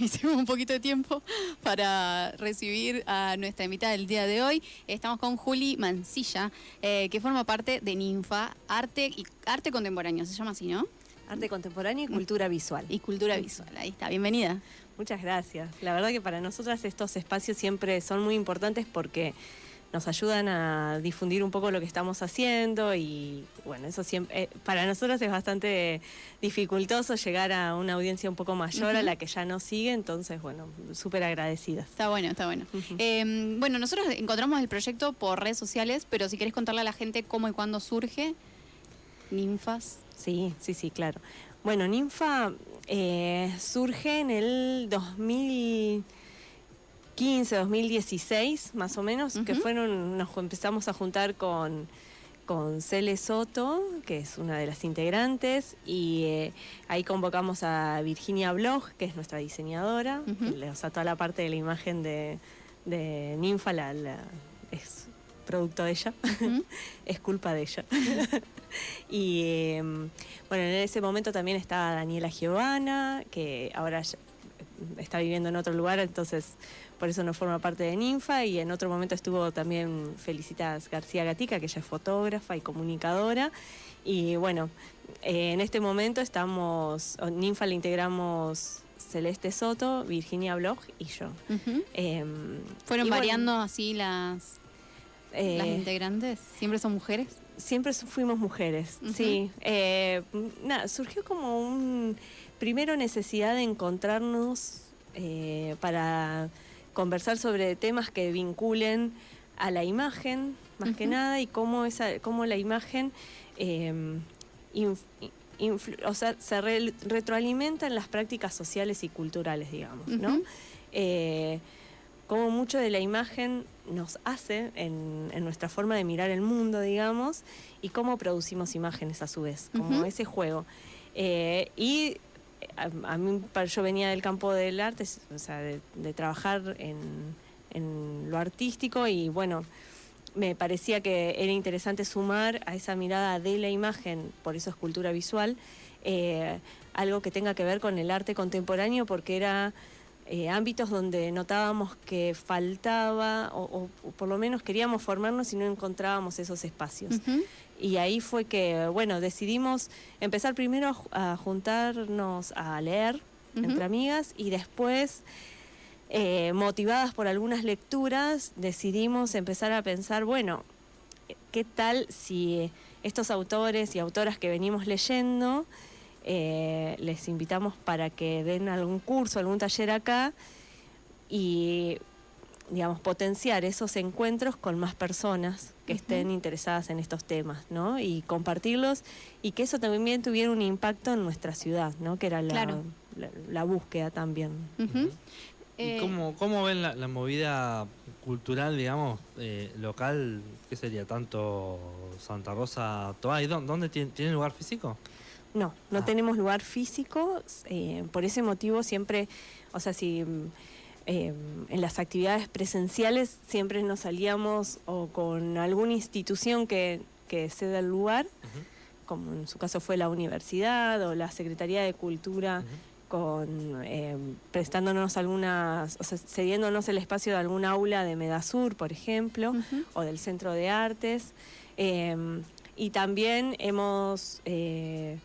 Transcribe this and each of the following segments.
hicimos un poquito de tiempo para recibir a nuestra invitada del día de hoy. Estamos con Juli Mancilla, eh, que forma parte de Ninfa, Arte y Arte Contemporáneo, se llama así, ¿no? Arte contemporáneo y cultura visual. Y cultura visual, ahí está, bienvenida. Muchas gracias. La verdad que para nosotras estos espacios siempre son muy importantes porque nos ayudan a difundir un poco lo que estamos haciendo y bueno, eso siempre, eh, para nosotros es bastante dificultoso llegar a una audiencia un poco mayor a la que ya nos sigue, entonces bueno, súper agradecidas. Está bueno, está bueno. Em, bueno, nosotros encontramos el proyecto por redes sociales, pero si querés contarle a la gente cómo y cuándo surge, Ninfas. Sí, sí, sí, claro. Bueno, Ninfa eh, surge en el 2000 2015, 2016, más o menos, que fueron, nos empezamos a juntar con, con Cele Soto, que es una de las integrantes, y eh, ahí convocamos a Virginia Blog, que es nuestra diseñadora, o sea, toda la parte de la imagen de, de Ninfa la, es producto de ella, es culpa de ella. y em, bueno, en ese momento también estaba Daniela Giovanna, que ahora está viviendo en otro lugar, entonces por eso no forma parte de Ninfa y en otro momento estuvo también Felicitas García Gatica, que ella es fotógrafa y comunicadora. Y bueno, eh, en este momento estamos, Ninfa le integramos Celeste Soto, Virginia Blog y yo. Em, ¿Fueron variando así las, eh, las integrantes? ¿Siempre son mujeres? Siempre fuimos mujeres, sí. Eh, nada, surgió como un, primero necesidad de encontrarnos para conversar sobre temas que vinculen a la imagen, más que nada, y cómo, esa, cómo la imagen em, o sea, se retroalimenta en las prácticas sociales y culturales, digamos, ¿no? Eh, cómo mucho de la imagen nos hace en, nuestra forma de mirar el mundo, digamos, y cómo producimos imágenes a su vez, como ese juego. Eh, y a, mí, yo venía del campo del arte, o sea, de, trabajar en, lo artístico y bueno, me parecía que era interesante sumar a esa mirada de la imagen, por eso es cultura visual, eh, algo que tenga que ver con el arte contemporáneo, porque era eh, ámbitos donde notábamos que faltaba, o, por lo menos queríamos formarnos y no encontrábamos esos espacios. Y ahí fue que, bueno, decidimos empezar primero a, juntarnos a leer entre amigas y después, eh, motivadas por algunas lecturas, decidimos empezar a pensar, bueno, ¿qué tal si estos autores y autoras que venimos leyendo eh, les invitamos para que den algún curso, algún taller acá y digamos, potenciar esos encuentros con más personas que estén interesadas en estos temas, ¿no? Y compartirlos y que eso también tuviera un impacto en nuestra ciudad, ¿no? Que era la, la, búsqueda también. ¿Y eh, cómo, cómo, ven la, movida cultural, digamos, eh, local? ¿Qué sería? ¿Tanto Santa Rosa, Toay? ¿Dónde tiene, lugar físico? No, no ah. tenemos lugar físico. Eh, por ese motivo siempre, o sea, si Em, en las actividades presenciales siempre nos salíamos o con alguna institución que, que ceda el lugar, como en su caso fue la universidad o la Secretaría de Cultura, con em, prestándonos algunas, o sea, cediéndonos el espacio de algún aula de Medasur, por ejemplo, o del Centro de Artes. Y también hemos eh,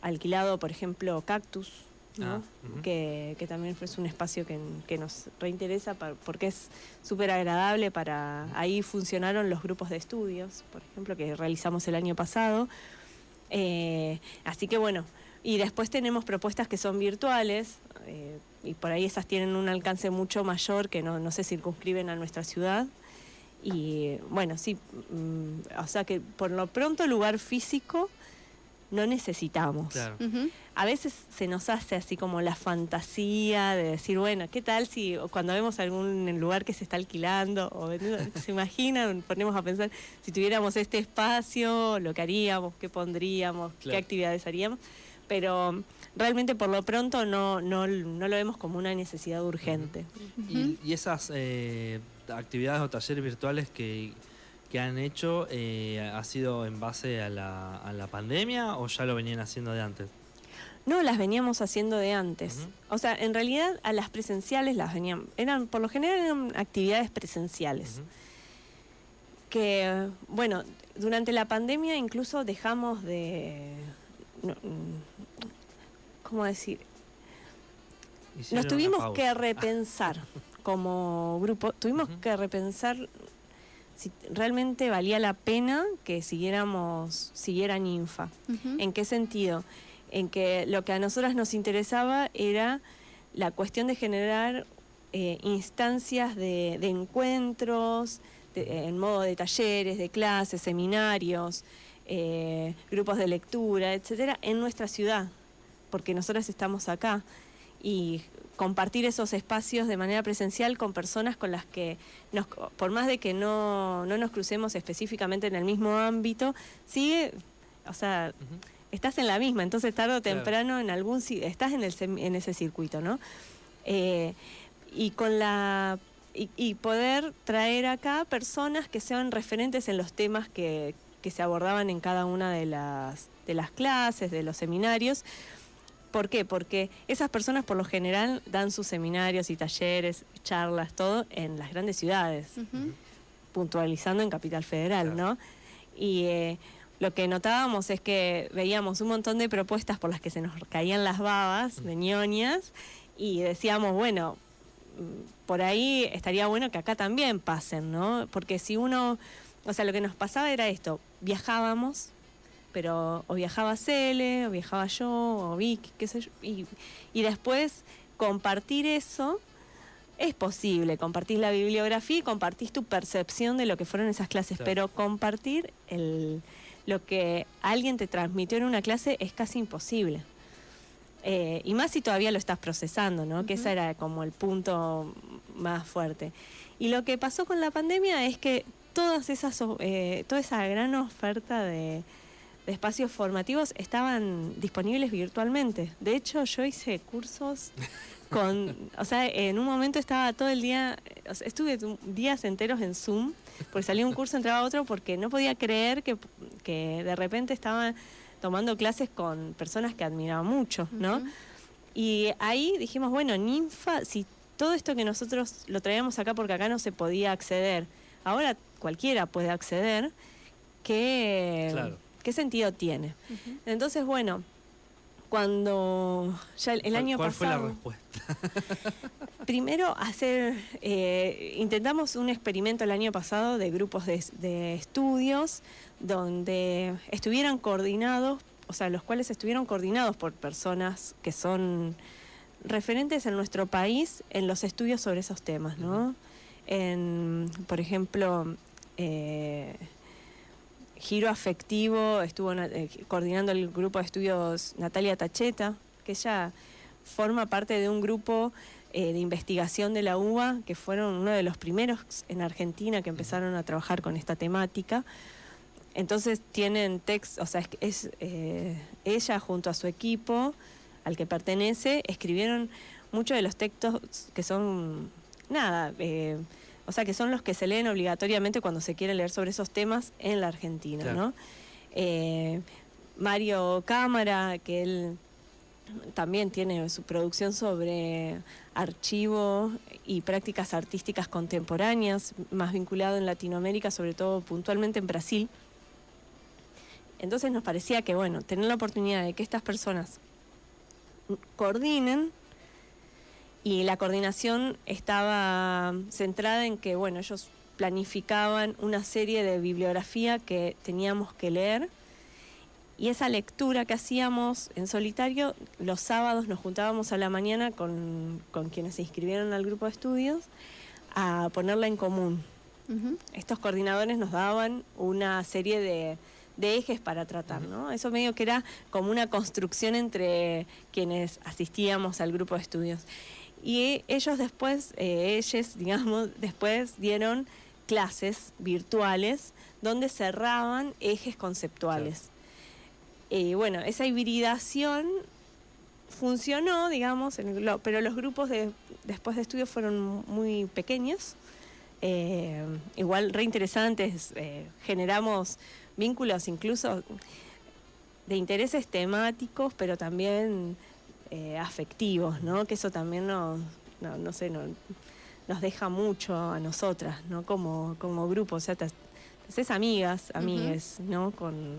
alquilado, por ejemplo, Cactus, Ah, que, también es un espacio que, nos reinteresa porque es súper agradable para... Ahí funcionaron los grupos de estudios, por ejemplo, que realizamos el año pasado. Eh, así que bueno, y después tenemos propuestas que son virtuales eh, y por ahí esas tienen un alcance mucho mayor que no, se circunscriben a nuestra ciudad. Y bueno, sí, mm, o sea que por lo pronto lugar físico no necesitamos. A veces se nos hace así como la fantasía de decir, bueno, ¿qué tal si cuando vemos algún lugar que se está alquilando o se imaginan, ponemos a pensar si tuviéramos este espacio, lo que haríamos, qué pondríamos, qué actividades haríamos, pero realmente por lo pronto no, no, lo vemos como una necesidad urgente. ¿Y, esas eh, actividades o talleres virtuales que que han hecho eh, ha sido en base a la, a la pandemia o ya lo venían haciendo de antes? No, las veníamos haciendo de antes. O sea, en realidad a las presenciales las venían, eran, por lo general eran actividades presenciales. Que, bueno, durante la pandemia incluso dejamos de, ¿cómo decir? Nos tuvimos que repensar como grupo, tuvimos que repensar si realmente valía la pena que siguiéramos, siguiera Ninfa. ¿En qué sentido? En que lo que a nosotras nos interesaba era la cuestión de generar eh, instancias de, encuentros, en modo de talleres, de clases, seminarios, eh, grupos de lectura, etcétera, en nuestra ciudad, porque nosotras estamos acá y compartir esos espacios de manera presencial con personas con las que, nos, por más de que no, no nos crucemos específicamente en el mismo ámbito, sigue, o sea, estás en la misma, entonces tarde o temprano en algún estás en, el, en ese circuito, ¿no? Eh, y con la y, poder traer acá personas que sean referentes en los temas que, que se abordaban en cada una de las, de las clases, de los seminarios, ¿Por qué? Porque esas personas por lo general dan sus seminarios y talleres, charlas, todo en las grandes ciudades, puntualizando en Capital Federal, ¿no? Y eh, lo que notábamos es que veíamos un montón de propuestas por las que se nos caían las babas de ñoñas y decíamos, bueno, por ahí estaría bueno que acá también pasen, ¿no? Porque si uno, o sea, lo que nos pasaba era esto, viajábamos pero o viajaba Cele, o viajaba yo, o Vic, qué sé yo, y, después compartir eso es posible, compartís la bibliografía y compartís tu percepción de lo que fueron esas clases, pero compartir el, lo que alguien te transmitió en una clase es casi imposible. Eh, y más si todavía lo estás procesando, ¿no? Que ese era como el punto más fuerte. Y lo que pasó con la pandemia es que todas esas, eh, toda esa gran oferta de, de espacios formativos estaban disponibles virtualmente. De hecho, yo hice cursos con, o sea, en un momento estaba todo el día, estuve días enteros en Zoom, porque salía un curso, entraba otro, porque no podía creer que, que de repente estaba tomando clases con personas que admiraba mucho, ¿no? Y ahí dijimos, bueno, Ninfa, si todo esto que nosotros lo traíamos acá porque acá no se podía acceder, ahora cualquiera puede acceder, que... Claro ¿Qué sentido tiene? Entonces, bueno, cuando ya el, año ¿Cuál pasado... fue la respuesta? primero, hacer... Eh, intentamos un experimento el año pasado de grupos de, estudios donde estuvieran coordinados, o sea, los cuales estuvieron coordinados por personas que son referentes en nuestro país en los estudios sobre esos temas, ¿no? En, por ejemplo, eh, giro afectivo, estuvo eh, coordinando el grupo de estudios Natalia Tacheta, que ella forma parte de un grupo eh, de investigación de la UBA, que fueron uno de los primeros en Argentina que empezaron a trabajar con esta temática. Entonces tienen texto, o sea, es, eh, ella junto a su equipo al que pertenece, escribieron muchos de los textos que son, nada, o sea, que son los que se leen obligatoriamente cuando se quiere leer sobre esos temas en la Argentina, ¿no? Eh, Mario Cámara, que él también tiene su producción sobre archivo y prácticas artísticas contemporáneas, más vinculado en Latinoamérica, sobre todo puntualmente en Brasil. Entonces nos parecía que, bueno, tener la oportunidad de que estas personas coordinen y la coordinación estaba centrada en que, bueno, ellos planificaban una serie de bibliografía que teníamos que leer y esa lectura que hacíamos en solitario, los sábados nos juntábamos a la mañana con, quienes se inscribieron al grupo de estudios a ponerla en común. Estos coordinadores nos daban una serie de, ejes para tratar, ¿no? Eso medio que era como una construcción entre quienes asistíamos al grupo de estudios. Y ellos después, eh, ellos, digamos, después dieron clases virtuales donde cerraban ejes conceptuales. Y bueno, esa hibridación funcionó, digamos, pero los grupos de, después de estudio fueron muy pequeños, eh, igual reinteresantes, eh, generamos vínculos incluso de intereses temáticos, pero también eh, afectivos, ¿no? Que eso también nos, no, sé, nos deja mucho a nosotras, ¿no? Como, como grupo, o sea, te, haces amigas, amigues, ¿no? Con,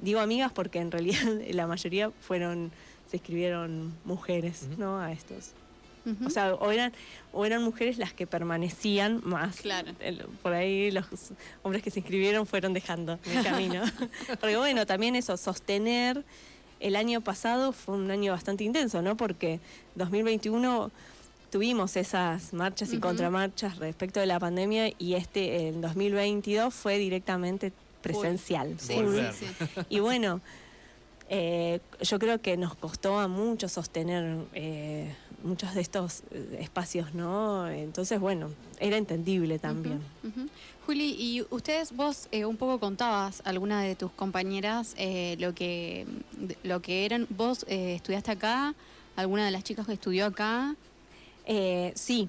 digo amigas porque en realidad la mayoría fueron, se escribieron mujeres, ¿no? A estos. O sea, o eran, o eran mujeres las que permanecían más. Claro. por ahí los hombres que se inscribieron fueron dejando el camino. Porque bueno, también eso, sostener. El año pasado fue un año bastante intenso, ¿no? Porque 2021 tuvimos esas marchas y contramarchas respecto de la pandemia y este, en 2022, fue directamente presencial. Sí, sí, Y bueno, eh, yo creo que nos costó a mucho sostener eh, muchos de estos eh, espacios, ¿no? Entonces, bueno, era entendible también. Juli, y ustedes, vos un poco contabas a alguna de tus compañeras lo que lo que eran. ¿Vos estudiaste acá? ¿Alguna de las chicas que estudió acá? sí.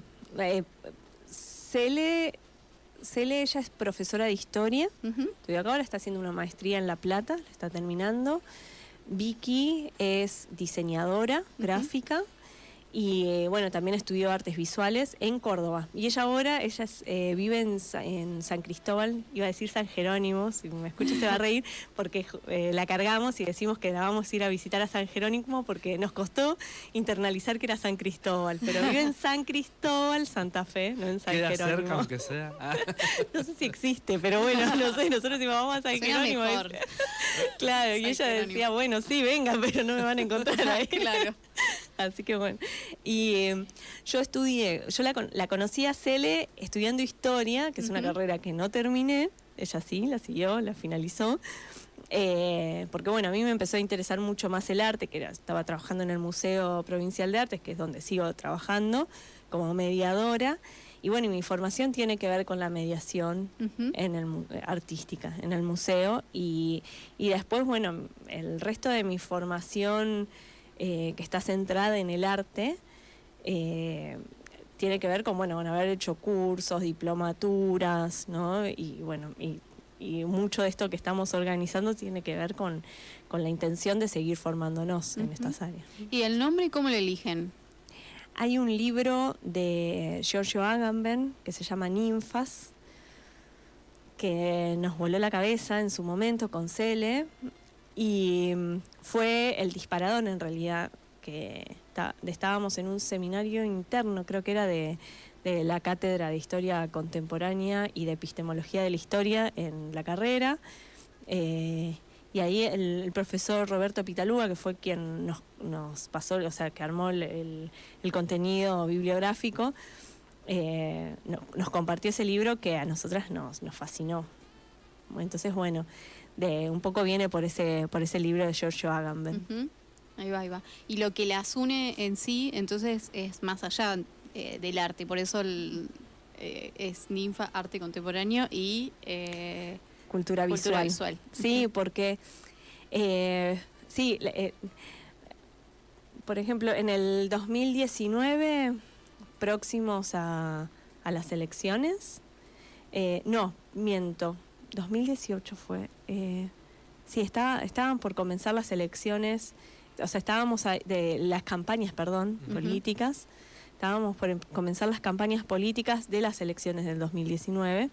Cele, Cele, ella es profesora de historia. Estudió acá, ahora está haciendo una maestría en La Plata, la está terminando. Vicky es diseñadora gráfica y eh, bueno, también estudió artes visuales en Córdoba. Y ella ahora, ella eh, vive en, San Cristóbal, iba a decir San Jerónimo, si me escucha se va a reír, porque eh, la cargamos y decimos que la vamos a ir a visitar a San Jerónimo porque nos costó internalizar que era San Cristóbal, pero vive en San Cristóbal, Santa Fe, no en San Queda Jerónimo. cerca aunque sea. no sé si existe, pero bueno, no sé, nosotros si vamos a San Jerónimo. claro, y ella decía, bueno, sí, vengan, pero no me van a encontrar ahí. claro. Así que bueno. Y em, yo estudié, yo la, la conocí a Cele estudiando historia, que es una carrera que no terminé. Ella sí, la siguió, la finalizó. Eh, porque bueno, a mí me empezó a interesar mucho más el arte, que era, estaba trabajando en el Museo Provincial de Artes, que es donde sigo trabajando como mediadora. Y bueno, mi formación tiene que ver con la mediación en el, artística, en el museo. Y, y después, bueno, el resto de mi formación eh, que está centrada en el arte, eh, tiene que ver con, bueno, haber hecho cursos, diplomaturas, ¿no? Y bueno, y, mucho de esto que estamos organizando tiene que ver con, la intención de seguir formándonos en estas áreas. ¿Y el nombre cómo lo eligen? Hay un libro de Giorgio Agamben que se llama Ninfas, que nos voló la cabeza en su momento con Cele, y mm, fue el disparador en realidad, que estábamos en un seminario interno, creo que era de, la Cátedra de Historia Contemporánea y de Epistemología de la Historia en la carrera. Eh, y ahí el, profesor Roberto Pitalúa, que fue quien nos, nos pasó, o sea, que armó el, contenido bibliográfico, eh, nos compartió ese libro que a nosotras nos, nos fascinó. Entonces, bueno, de un poco viene por ese por ese libro de Giorgio Agamben. Ahí va, ahí va. Y lo que las une en sí, entonces, es más allá eh, del arte, por eso eh, es ninfa, arte contemporáneo y eh, cultura, visual. Sí, porque sí, por ejemplo, en el 2019, próximos a, a las elecciones, no, miento, 2018 fue. Eh, sí, estaba, estaban por comenzar las elecciones, o sea, estábamos de las campañas, perdón, políticas. Estábamos por em, comenzar las campañas políticas de las elecciones del 2019.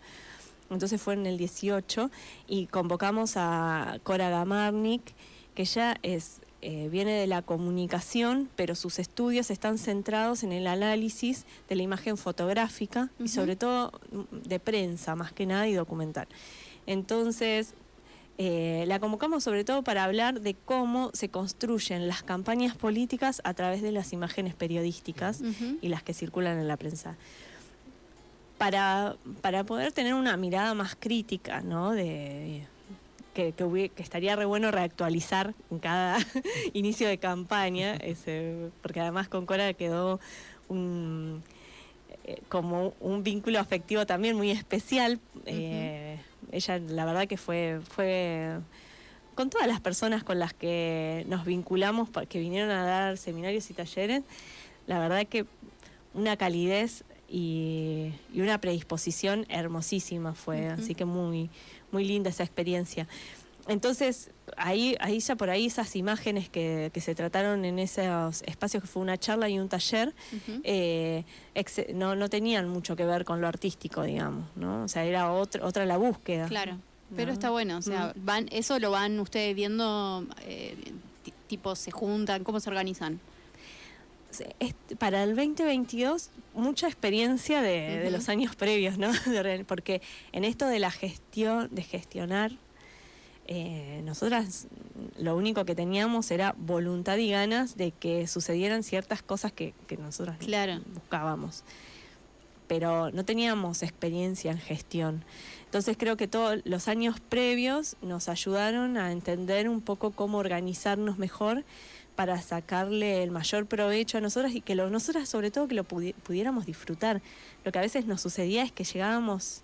Entonces fue en el 18 y convocamos a Cora Gamarnik, que ya es eh, viene de la comunicación, pero sus estudios están centrados en el análisis de la imagen fotográfica y sobre todo mm, de prensa, más que nada, y documental. Entonces, eh, la convocamos sobre todo para hablar de cómo se construyen las campañas políticas a través de las imágenes periodísticas y las que circulan en la prensa. Para, para poder tener una mirada más crítica, ¿no? De, que, que, estaría re bueno reactualizar en cada inicio de campaña, ese, porque además con Cora quedó un, eh, como un vínculo afectivo también muy especial. Eh, ella la verdad que fue, fue con todas las personas con las que nos vinculamos, que vinieron a dar seminarios y talleres, la verdad que una calidez y, una predisposición hermosísima fue, así que muy, muy linda esa experiencia. Entonces, ahí, ahí ya por ahí esas imágenes que, que, se trataron en esos espacios que fue una charla y un taller, eh, no, no tenían mucho que ver con lo artístico, digamos, ¿no? O sea, era otra, otra la búsqueda. Claro, pero está bueno, o sea, mm. van, eso lo van ustedes viendo, eh, tipo, se juntan, ¿cómo se organizan? para el 2022 mucha experiencia de, de, los años previos, ¿no? Porque en esto de la gestión, de gestionar eh, nosotras lo único que teníamos era voluntad y ganas de que sucedieran ciertas cosas que, que nosotras buscábamos. Pero no teníamos experiencia en gestión. Entonces creo que todos los años previos nos ayudaron a entender un poco cómo organizarnos mejor para sacarle el mayor provecho a nosotras y que lo, nosotras sobre todo que lo pudiéramos disfrutar. Lo que a veces nos sucedía es que llegábamos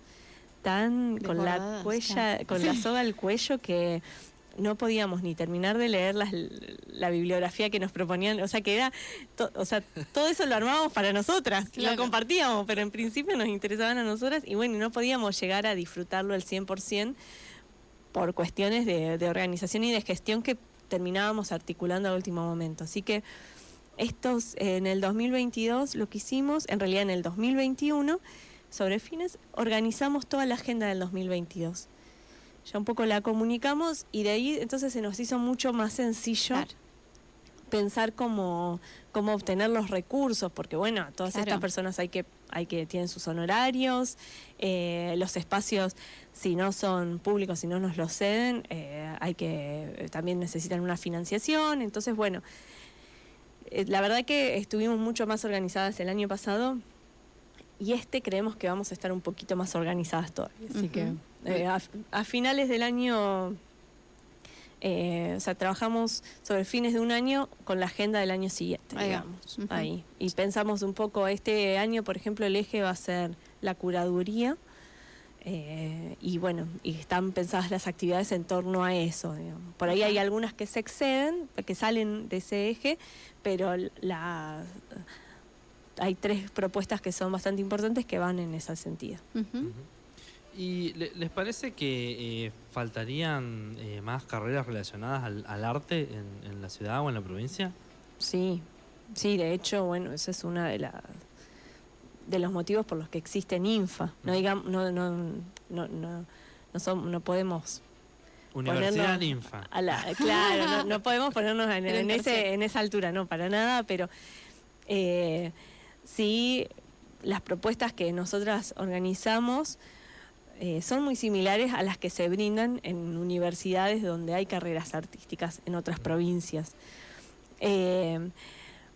tan con la cuella, con la soga al cuello que no podíamos ni terminar de leer la bibliografía que nos proponían, o sea que era, o sea, todo eso lo armábamos para nosotras, lo compartíamos, pero en principio nos interesaban a nosotras y bueno, no podíamos llegar a disfrutarlo al 100% por cuestiones de, de organización y de gestión que terminábamos articulando al último momento. Así que estos en el 2022 lo que hicimos, en realidad en el 2021, sobre fines, organizamos toda la agenda del 2022. Ya un poco la comunicamos y de ahí entonces se nos hizo mucho más sencillo pensar cómo, cómo obtener los recursos, porque bueno, todas estas personas hay que, hay que, tienen sus honorarios, eh, los espacios, si no son públicos, si no nos los ceden, eh, hay que, también necesitan una financiación, entonces bueno, eh, la verdad que estuvimos mucho más organizadas el año pasado y este creemos que vamos a estar un poquito más organizadas todavía. Así que eh, a, finales del año, eh, o sea, trabajamos sobre fines de un año con la agenda del año siguiente, digamos, ahí. Y pensamos un poco, este año, por ejemplo, el eje va a ser la curaduría. Eh, y bueno, y están pensadas las actividades en torno a eso. Por ahí hay algunas que se exceden, que salen de ese eje, pero la hay tres propuestas que son bastante importantes que van en ese sentido. ¿Y les parece que eh, faltarían eh, más carreras relacionadas al, arte en, la ciudad o en la provincia? Sí, sí, de hecho, bueno, ese es una de las de los motivos por los que existe NINFA. No digamos, no, no, no, no, no, no podemos Universidad Ninfa. claro, no, podemos ponernos en, en, ese, en esa altura, no, para nada, pero eh, sí las propuestas que nosotras organizamos eh, son muy similares a las que se brindan en universidades donde hay carreras artísticas en otras provincias. Eh,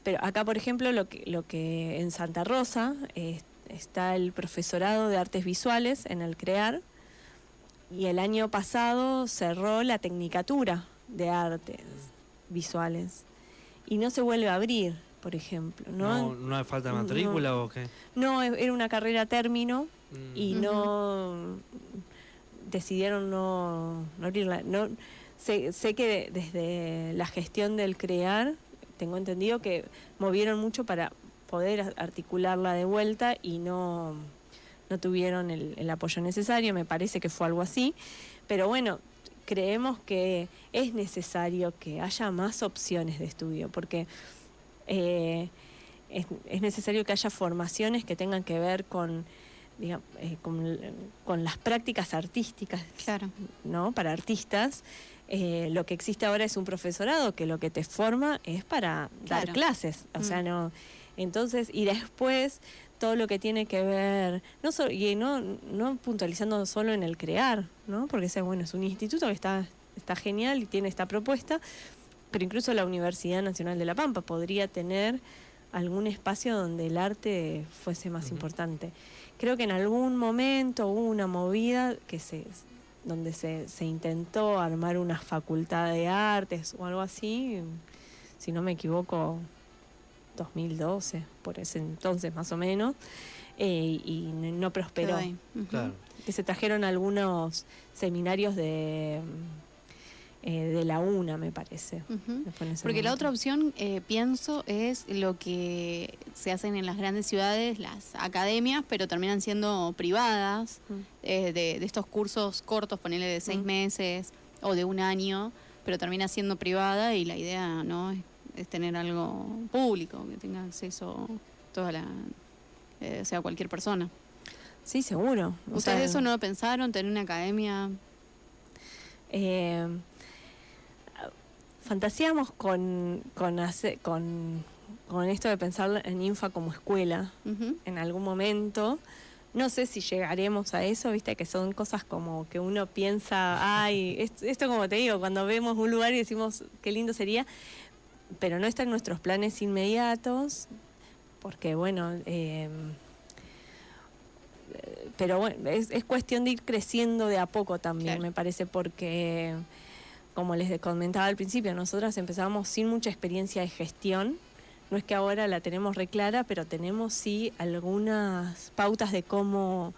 pero acá, por ejemplo, lo que, lo que en Santa Rosa está el profesorado de artes visuales en el CREAR y el año pasado cerró la tecnicatura de artes visuales. Y no se vuelve a abrir por ejemplo. ¿No, ¿No, hay falta de matrícula o qué? No, era una carrera término mm. y no decidieron no, abrirla. No, sé, sé que desde la gestión del CREAR, tengo entendido que movieron mucho para poder articularla de vuelta y no, no tuvieron el, el apoyo necesario, me parece que fue algo así. Pero bueno, creemos que es necesario que haya más opciones de estudio, porque eh, es, necesario que haya formaciones que tengan que ver con, eh, con, las prácticas artísticas, claro. ¿no? Para artistas. Eh, lo que existe ahora es un profesorado que lo que te forma es para dar clases, o sea, mm. no. Entonces, y después todo lo que tiene que ver, no y no, no puntualizando solo en el crear, ¿no? Porque sea, bueno, es un instituto que está, está genial y tiene esta propuesta, pero incluso la Universidad Nacional de La Pampa podría tener algún espacio donde el arte fuese más importante. Creo que en algún momento hubo una movida que se donde se, se intentó armar una facultad de artes o algo así, si no me equivoco, 2012, por ese entonces más o menos, eh, y no prosperó. Que se trajeron algunos seminarios de eh, de la una, me parece. Porque la otra opción, eh, pienso, es lo que se hacen en las grandes ciudades, las academias, pero terminan siendo privadas, eh, de, estos cursos cortos, ponerle de seis meses o de un año, pero termina siendo privada y la idea no es, tener algo público, que tenga acceso toda la, eh, o sea, cualquier persona. Sí, seguro. ¿Ustedes eso no lo pensaron, tener una academia? Eh, fantaseamos con, con, con, con, esto de pensar en Infa como escuela en algún momento. No sé si llegaremos a eso, viste, que son cosas como que uno piensa, ay, esto, como te digo, cuando vemos un lugar y decimos qué lindo sería, pero no está en nuestros planes inmediatos, porque bueno, eh, pero bueno, es, cuestión de ir creciendo de a poco también, me parece, porque como les comentaba al principio, nosotras empezamos sin mucha experiencia de gestión. No es que ahora la tenemos reclara, pero tenemos sí algunas pautas de cómo,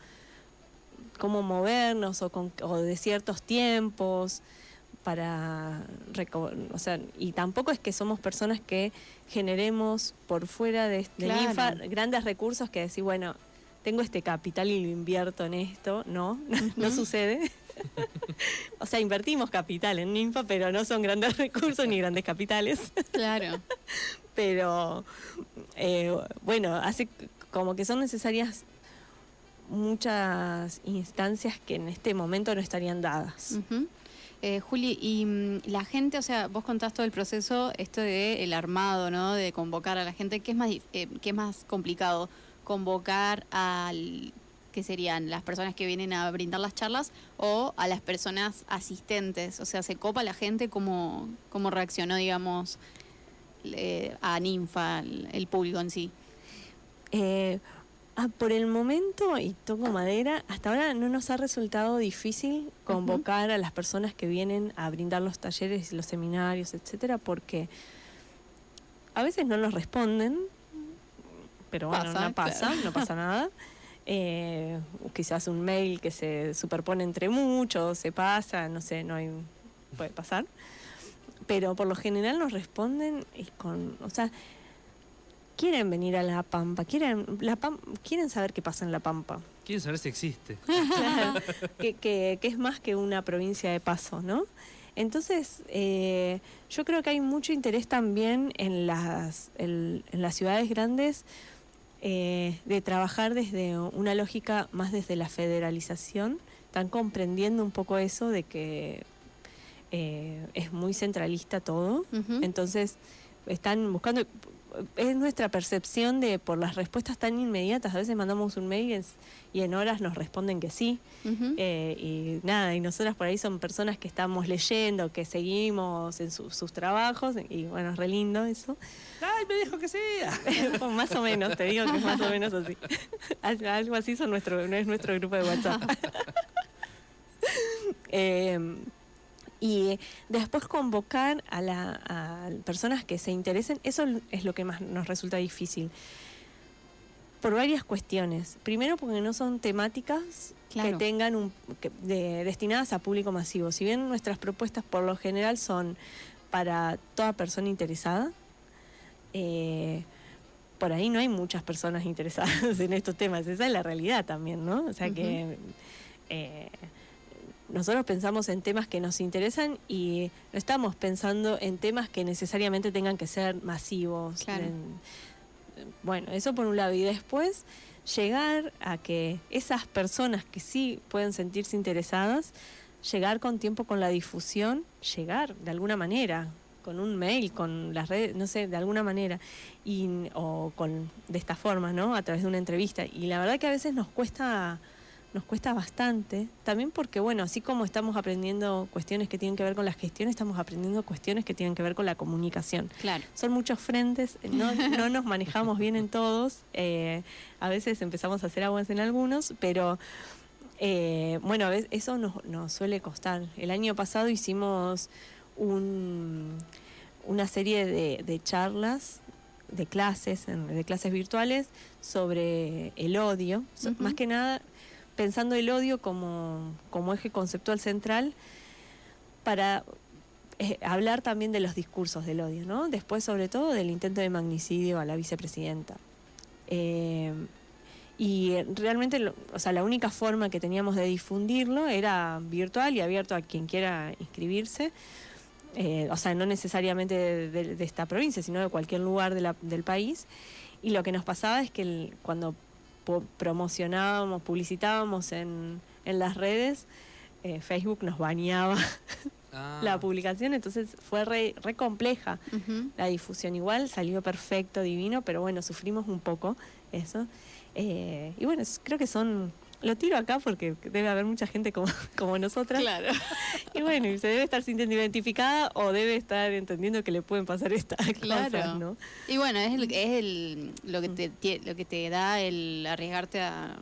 cómo movernos o, con, de ciertos tiempos para o sea, y tampoco es que somos personas que generemos por fuera de, de grandes recursos que decir, bueno, tengo este capital y lo invierto en esto, no, no sucede. o sea, invertimos capital en Ninfa, pero no son grandes recursos ni grandes capitales. Claro. pero eh, bueno, hace como que son necesarias muchas instancias que en este momento no estarían dadas. Eh, Juli, y mm, la gente, o sea, vos contás todo el proceso, esto de el armado, ¿no? De convocar a la gente, ¿qué es más, eh, qué es más complicado? Convocar al que serían las personas que vienen a brindar las charlas o a las personas asistentes. O sea, se copa la gente cómo, cómo reaccionó, digamos, a Ninfa, el, público en sí. Eh, ah, por el momento, y toco madera, hasta ahora no nos ha resultado difícil convocar a las personas que vienen a brindar los talleres y los seminarios, etcétera, porque a veces no nos responden, pero bueno, no pasa, no pasa nada. Eh, quizás un mail que se superpone entre muchos, se pasa, no sé, no hay, puede pasar. Pero por lo general nos responden con, o sea, quieren venir a La Pampa, quieren, la quieren saber qué pasa en La Pampa. Quieren saber si existe. que, que, es más que una provincia de paso, ¿no? Entonces, eh, yo creo que hay mucho interés también en las, en las ciudades grandes eh, de trabajar desde una lógica más desde la federalización, están comprendiendo un poco eso de que eh, es muy centralista todo, entonces están buscando, es nuestra percepción de por las respuestas tan inmediatas, a veces mandamos un mail y en horas nos responden que sí, eh, y nada, y nosotras por ahí son personas que estamos leyendo, que seguimos en sus trabajos, y bueno, es re lindo eso. ¡Ay, me dijo que sí! más o menos, te digo que es más o menos así. Algo así son nuestro, es nuestro grupo de WhatsApp. Em, y después convocar a, la, personas que se interesen, eso es lo que más nos resulta difícil. Por varias cuestiones. Primero porque no son temáticas que tengan un, destinadas a público masivo. Si bien nuestras propuestas por lo general son para toda persona interesada, eh, por ahí no hay muchas personas interesadas en estos temas. Esa es la realidad también, ¿no? O sea que eh, nosotros pensamos en temas que nos interesan y no estamos pensando en temas que necesariamente tengan que ser masivos. bueno, eso por un lado. Y después llegar a que esas personas que sí pueden sentirse interesadas, llegar con tiempo con la difusión, llegar de alguna manera, con un mail, con las redes, no sé, de alguna manera, y, o con de esta forma, ¿no? A través de una entrevista. Y la verdad que a veces nos cuesta nos cuesta bastante, también porque, bueno, así como estamos aprendiendo cuestiones que tienen que ver con la gestión, estamos aprendiendo cuestiones que tienen que ver con la comunicación. Claro. Son muchos frentes, no, no nos manejamos bien en todos, eh, a veces empezamos a hacer aguas en algunos, pero eh, bueno, a veces eso nos, nos suele costar. El año pasado hicimos un, una serie de, charlas de clases, de clases virtuales sobre el odio, más que nada pensando el odio como, eje conceptual central para eh, hablar también de los discursos del odio, ¿no? Después, sobre todo, del intento de magnicidio a la vicepresidenta. Eh, Y realmente, o sea, la única forma que teníamos de difundirlo era virtual y abierto a quien quiera inscribirse. Eh, o sea, no necesariamente de, esta provincia, sino de cualquier lugar del país. Y lo que nos pasaba es que cuando promocionábamos, publicitábamos en, en las redes, eh, Facebook nos bañaba ah. la publicación, entonces fue re, compleja la difusión. Igual salió perfecto, divino, pero bueno, sufrimos un poco eso. Eh, y bueno, creo que son lo tiro acá porque debe haber mucha gente como, como nosotras. Claro. Y bueno, se debe estar sintiendo identificada o debe estar entendiendo que le pueden pasar estas claro. cosas, ¿no? Y bueno, es, el, es el, lo, que te, lo que te da el arriesgarte a,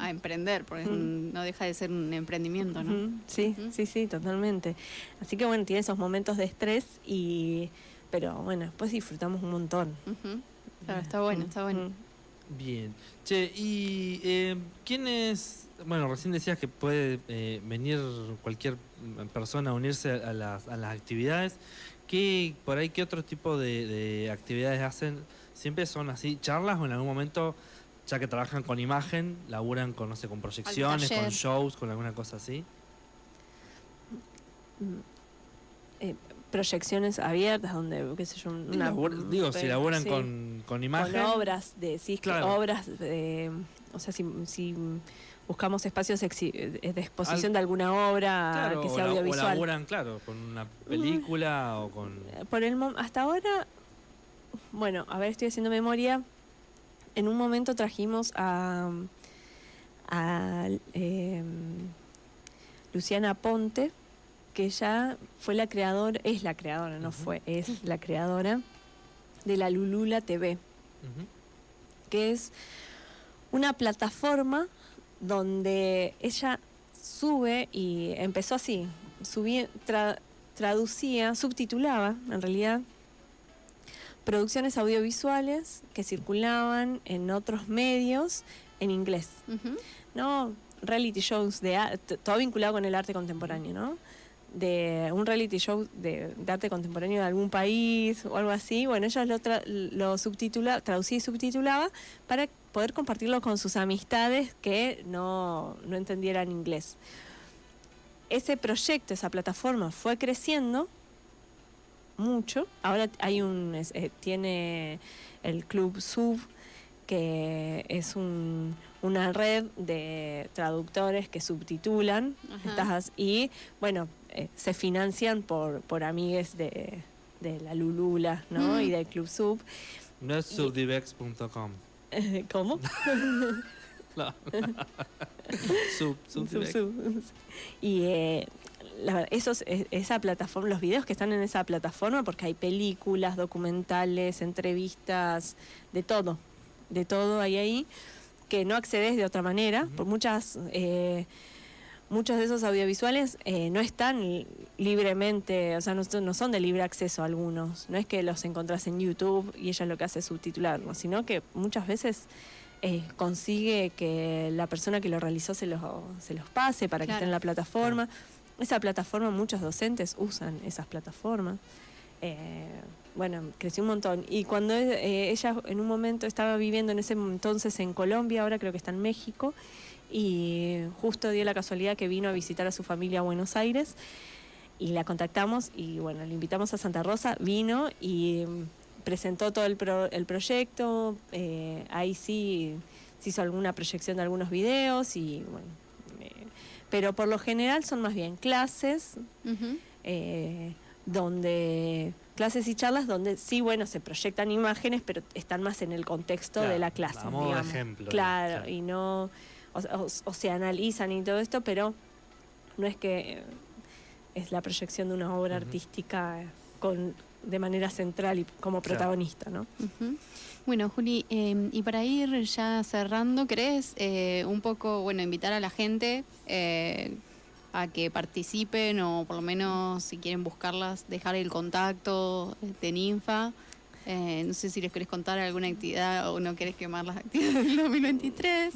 a emprender, porque no deja de ser un emprendimiento, ¿no? Sí, sí, sí, totalmente. Así que bueno, tiene esos momentos de estrés y... Pero bueno, pues disfrutamos un montón. Claro, está bueno, está bueno. Bien. Che, ¿y eh, quién es? Bueno, recién decías que puede eh, venir cualquier persona a unirse a las, a las actividades. ¿Qué, por ahí, qué otro tipo de, actividades hacen? ¿Siempre son así charlas o en algún momento, ya que trabajan con imagen, laburan con, no sé, con proyecciones, con shows, con alguna cosa así? Mm, eh, proyecciones abiertas donde, qué sé yo, una, digo, si laburan con, con imagen. Con obras de, sí, obras de, o sea, si, si buscamos espacios de exposición de alguna obra que sea audiovisual. O laburan, claro, con una película o con... Por el hasta ahora, bueno, a ver, estoy haciendo memoria. En un momento trajimos a, a eh, Luciana Ponte, que ella fue la creadora, es la creadora, no fue, es la creadora de la Lulula TV, que es una plataforma donde ella sube y empezó así, subía, traducía, subtitulaba en realidad producciones audiovisuales que circulaban en otros medios en inglés. ¿No? Reality shows de todo vinculado con el arte contemporáneo, ¿no? De un reality show de, arte contemporáneo de algún país o algo así, bueno, ella lo, lo subtitula, traducía y subtitulaba para poder compartirlo con sus amistades que no, no entendieran inglés. Ese proyecto, esa plataforma fue creciendo mucho. Ahora hay un eh, tiene el Club Sub que es un, una red de traductores que subtitulan y bueno eh, se financian por, por amigues de, la Lulula, ¿no? Mm. Y del Club Sub. No es subdivex.com. ¿Cómo? no. sub, sub, Y eh, esos, esa plataforma, los videos que están en esa plataforma, porque hay películas, documentales, entrevistas, de todo, de todo hay ahí, que no accedes de otra manera, por muchas... Eh, muchos de esos audiovisuales eh, no están libremente, o sea, no, son de libre acceso algunos. No es que los encontrás en YouTube y ella lo que hace es subtitularlos, sino que muchas veces eh, consigue que la persona que lo realizó se los, se los pase para que esté en la plataforma. Esa plataforma, muchos docentes usan esas plataformas. Eh, bueno, creció un montón. Y cuando ella en un momento estaba viviendo en ese entonces en Colombia, ahora creo que está en México, y justo dio la casualidad que vino a visitar a su familia a Buenos Aires y la contactamos y bueno, le invitamos a Santa Rosa, vino y mm, presentó todo el, el proyecto, eh, ahí sí se hizo alguna proyección de algunos videos y bueno, eh, pero por lo general son más bien clases eh, donde clases y charlas donde sí, bueno, se proyectan imágenes, pero están más en el contexto de la clase. ejemplo. claro, y no o, se analizan y todo esto, pero no es que eh, es la proyección de una obra artística con de manera central y como protagonista, ¿no? Bueno, Juli, em, y para ir ya cerrando, ¿crees eh, un poco, bueno, invitar a la gente eh, a que participen o por lo menos si quieren buscarlas, dejar el contacto de Ninfa? no sé si les querés contar alguna actividad o no querés quemar las actividades del 2023.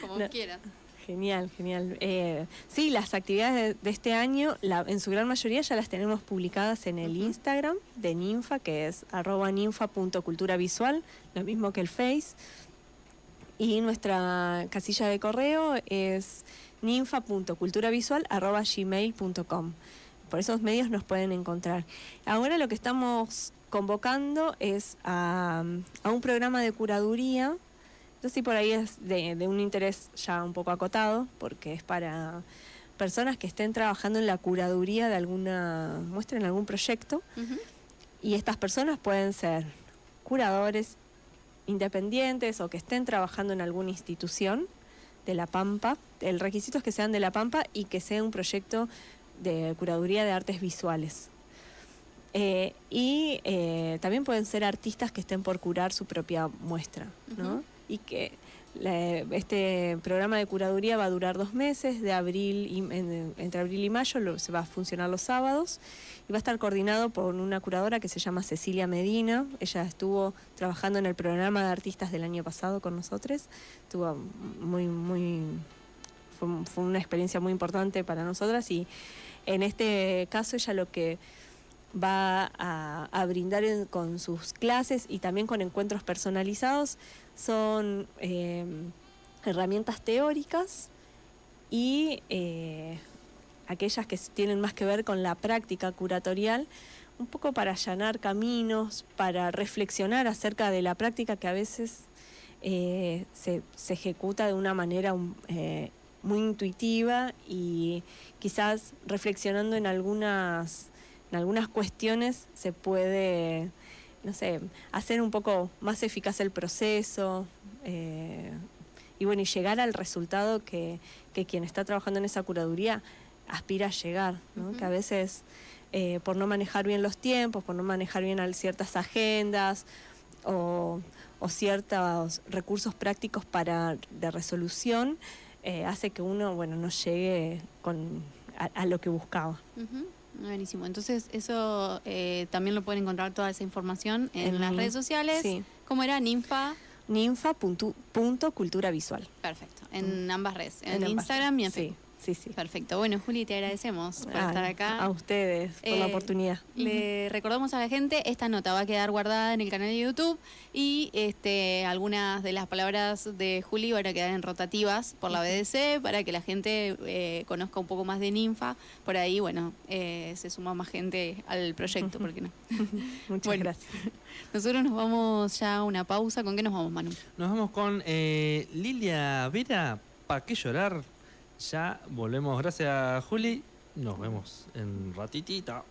Como quieras. Genial, genial. Eh, sí, las actividades de, este año, la, en su gran mayoría ya las tenemos publicadas en el Instagram de Ninfa, que es arroba ninfa.culturavisual, lo mismo que el Face. Y nuestra casilla de correo es ninfa.culturavisual.gmail.com. Por esos medios nos pueden encontrar. Ahora lo que estamos convocando es a, un programa de curaduría. Entonces sí, por ahí es de, un interés ya un poco acotado, porque es para personas que estén trabajando en la curaduría de alguna muestra, en algún proyecto. Y estas personas pueden ser curadores independientes o que estén trabajando en alguna institución de La Pampa. El requisito es que sean de La Pampa y que sea un proyecto de curaduría de artes visuales. Eh, y eh, también pueden ser artistas que estén por curar su propia muestra, ¿no? Y que este programa de curaduría va a durar dos meses, de abril y, entre abril y mayo, se va a funcionar los sábados y va a estar coordinado por una curadora que se llama Cecilia Medina. Ella estuvo trabajando en el programa de artistas del año pasado con nosotros. Estuvo muy, muy, fue una experiencia muy importante para nosotras y en este caso ella lo que va a, brindar con sus clases y también con encuentros personalizados son eh, herramientas teóricas y eh, aquellas que tienen más que ver con la práctica curatorial, un poco para allanar caminos, para reflexionar acerca de la práctica que a veces eh, se, ejecuta de una manera muy intuitiva y quizás reflexionando en algunas en algunas cuestiones se puede, no sé, hacer un poco más eficaz el proceso eh, y bueno, y llegar al resultado que, quien está trabajando en esa curaduría aspira a llegar, ¿no? que a veces eh, por no manejar bien los tiempos, por no manejar bien ciertas agendas o, ciertos recursos prácticos para de resolución, eh, hace que uno bueno no llegue con, a, lo que buscaba. Buenísimo. Entonces, eso eh, también lo pueden encontrar toda esa información en, las redes sociales. Sí. ¿Cómo era? Ninfa. Ninfa.culturavisual. Perfecto. En mm. ambas redes. En, Instagram y en Facebook. Sí, sí. Perfecto. Bueno, Juli, te agradecemos por estar acá. A ustedes por la eh, oportunidad. Le recordamos a la gente, esta nota va a quedar guardada en el canal de YouTube y este, algunas de las palabras de Juli van a quedar en rotativas por la BDC para que la gente eh, conozca un poco más de Ninfa. Por ahí, bueno, eh, se suma más gente al proyecto, ¿por qué no? Muchas gracias. Nosotros nos vamos ya a una pausa. ¿Con qué nos vamos, Manu? Nos vamos con Lilia Vera, ¿para qué llorar? Ya volvemos. Gracias, Juli. Nos vemos en ratitita.